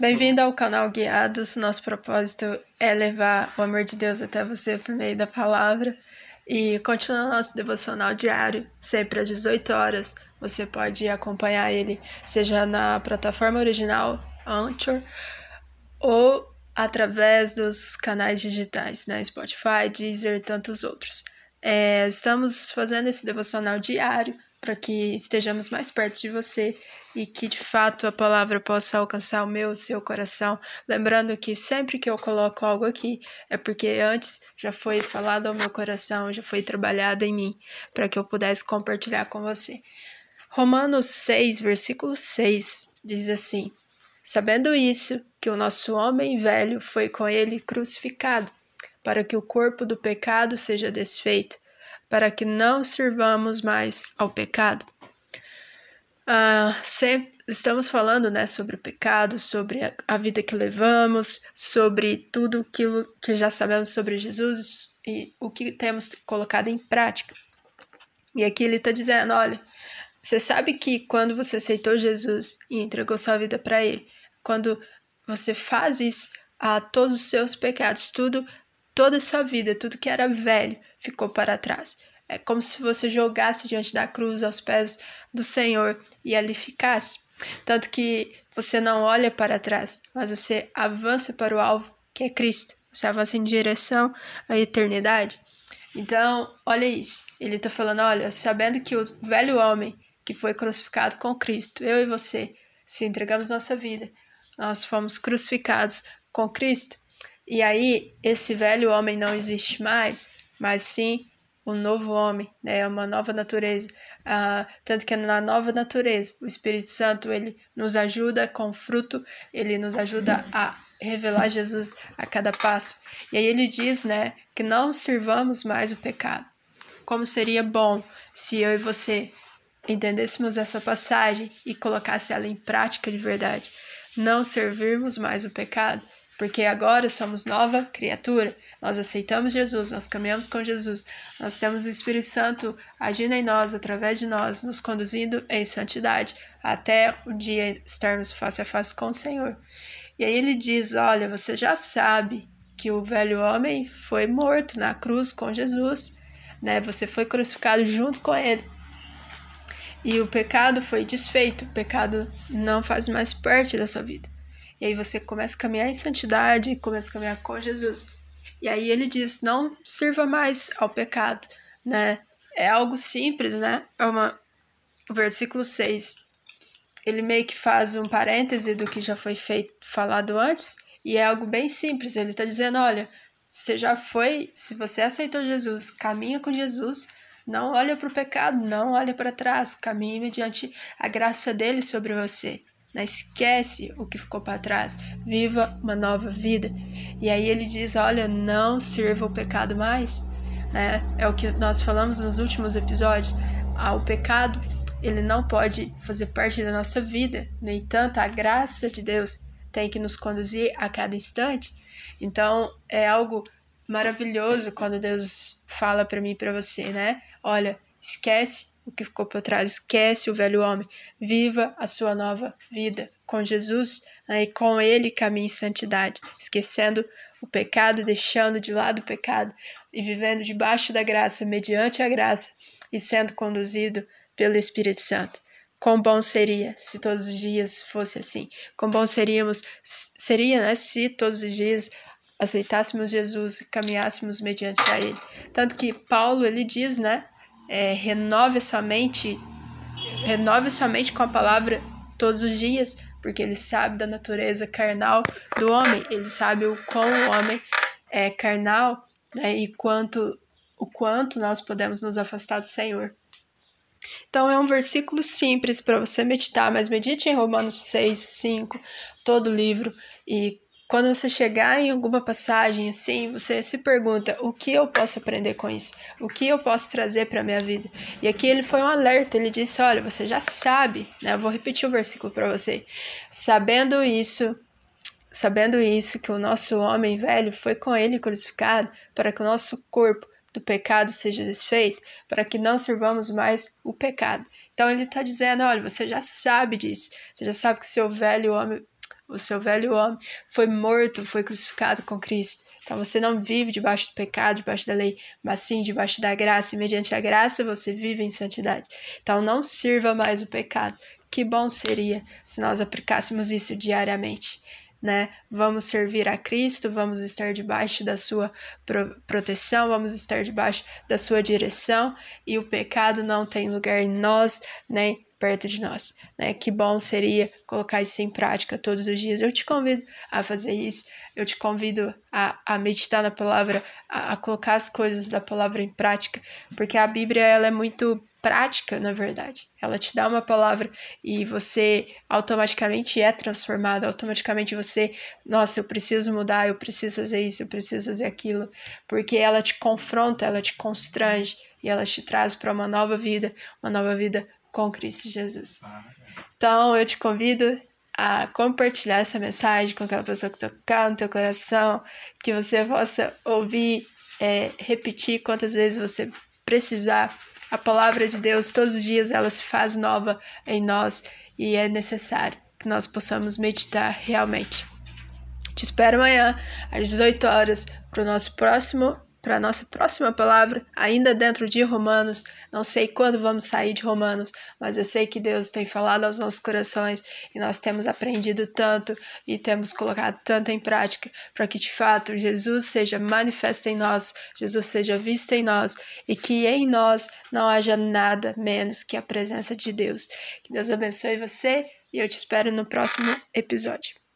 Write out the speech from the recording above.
Bem-vindo ao canal Guiados. Nosso propósito é levar o amor de Deus até você por meio da palavra. E continua nosso devocional diário, sempre às 18 horas. Você pode acompanhar ele, seja na plataforma original, Anchor, ou através dos canais digitais, né? Spotify, Deezer e tantos outros. É, estamos fazendo esse devocional diário para que estejamos mais perto de você e que de fato a palavra possa alcançar o meu, o seu coração. Lembrando que sempre que eu coloco algo aqui é porque antes já foi falado ao meu coração, já foi trabalhado em mim, para que eu pudesse compartilhar com você. Romanos 6, versículo 6 diz assim: Sabendo isso, que o nosso homem velho foi com ele crucificado, para que o corpo do pecado seja desfeito para que não sirvamos mais ao pecado. Uh, sempre, estamos falando né, sobre o pecado, sobre a, a, vida que levamos, sobre tudo aquilo que já sabemos sobre Jesus e o que temos colocado em prática. E aqui ele está dizendo: olha, você sabe que quando você aceitou Jesus e entregou sua vida para Ele, quando você faz isso, a todos os seus pecados, tudo Toda a sua vida, tudo que era velho, ficou para trás. É como se você jogasse diante da cruz aos pés do Senhor e ali ficasse. Tanto que você não olha para trás, mas você avança para o alvo, que é Cristo. Você avança em direção à eternidade. Então, olha isso. Ele está falando: olha, sabendo que o velho homem que foi crucificado com Cristo, eu e você, se entregamos nossa vida, nós fomos crucificados com Cristo. E aí, esse velho homem não existe mais, mas sim o novo homem, né? uma nova natureza. Ah, tanto que na nova natureza, o Espírito Santo ele nos ajuda com fruto, ele nos ajuda a revelar Jesus a cada passo. E aí ele diz, né, que não sirvamos mais o pecado. Como seria bom se eu e você entendêssemos essa passagem e colocasse ela em prática de verdade. Não servirmos mais o pecado porque agora somos nova criatura. Nós aceitamos Jesus, nós caminhamos com Jesus, nós temos o Espírito Santo agindo em nós, através de nós, nos conduzindo em santidade, até o dia estarmos face a face com o Senhor. E aí ele diz: Olha, você já sabe que o velho homem foi morto na cruz com Jesus, né? Você foi crucificado junto com ele. E o pecado foi desfeito, o pecado não faz mais parte da sua vida. E aí você começa a caminhar em santidade, começa a caminhar com Jesus. E aí ele diz: não sirva mais ao pecado, né? É algo simples, né? É uma. O versículo 6. Ele meio que faz um parêntese do que já foi feito, falado antes, e é algo bem simples. Ele está dizendo: olha, você já foi, se você aceitou Jesus, caminha com Jesus, não olha para o pecado, não olha para trás, caminhe mediante a graça dele sobre você. Né? Esquece o que ficou para trás, viva uma nova vida. E aí ele diz: Olha, não sirva o pecado mais. Né? É o que nós falamos nos últimos episódios. Ah, o pecado ele não pode fazer parte da nossa vida. No entanto, a graça de Deus tem que nos conduzir a cada instante. Então, é algo maravilhoso quando Deus fala para mim e para você, né? Olha, esquece o que ficou para trás, esquece o velho homem, viva a sua nova vida com Jesus né, e com Ele caminhe em santidade, esquecendo o pecado, deixando de lado o pecado e vivendo debaixo da graça, mediante a graça e sendo conduzido pelo Espírito Santo. Quão bom seria se todos os dias fosse assim. Quão bom seríamos, seria, né, se todos os dias aceitássemos Jesus e caminhássemos mediante a Ele. Tanto que Paulo, ele diz, né, é, renove sua mente, renove sua mente com a palavra todos os dias, porque ele sabe da natureza carnal do homem, ele sabe o quão o homem é carnal né, e quanto, o quanto nós podemos nos afastar do Senhor. Então é um versículo simples para você meditar, mas medite em Romanos 6, 5, todo o livro e quando você chegar em alguma passagem assim, você se pergunta: o que eu posso aprender com isso? O que eu posso trazer para a minha vida? E aqui ele foi um alerta, ele disse: olha, você já sabe, né? Eu vou repetir o versículo para você. Sabendo isso, sabendo isso, que o nosso homem velho foi com ele crucificado, para que o nosso corpo do pecado seja desfeito, para que não sirvamos mais o pecado. Então ele está dizendo: olha, você já sabe disso, você já sabe que seu velho homem o seu velho homem foi morto, foi crucificado com Cristo. Então você não vive debaixo do pecado, debaixo da lei, mas sim debaixo da graça, e mediante a graça você vive em santidade. Então não sirva mais o pecado. Que bom seria se nós aplicássemos isso diariamente né? Vamos servir a Cristo, vamos estar debaixo da sua pro proteção, vamos estar debaixo da sua direção e o pecado não tem lugar em nós, nem perto de nós, né? Que bom seria colocar isso em prática todos os dias. Eu te convido a fazer isso, eu te convido a, a meditar na palavra, a, a colocar as coisas da palavra em prática, porque a Bíblia ela é muito prática, na verdade. Ela te dá uma palavra e você automaticamente é transformado, automaticamente você, nossa, eu preciso mudar, eu preciso fazer isso, eu preciso fazer aquilo, porque ela te confronta, ela te constrange e ela te traz para uma nova vida, uma nova vida com Cristo Jesus. Então eu te convido a compartilhar essa mensagem com aquela pessoa que tocar no teu coração, que você possa ouvir, é, repetir quantas vezes você precisar. A palavra de Deus, todos os dias, ela se faz nova em nós e é necessário que nós possamos meditar realmente. Te espero amanhã, às 18 horas, para o nosso próximo para a nossa próxima palavra, ainda dentro de Romanos. Não sei quando vamos sair de Romanos, mas eu sei que Deus tem falado aos nossos corações e nós temos aprendido tanto e temos colocado tanto em prática para que de fato Jesus seja manifesto em nós, Jesus seja visto em nós e que em nós não haja nada menos que a presença de Deus. Que Deus abençoe você e eu te espero no próximo episódio.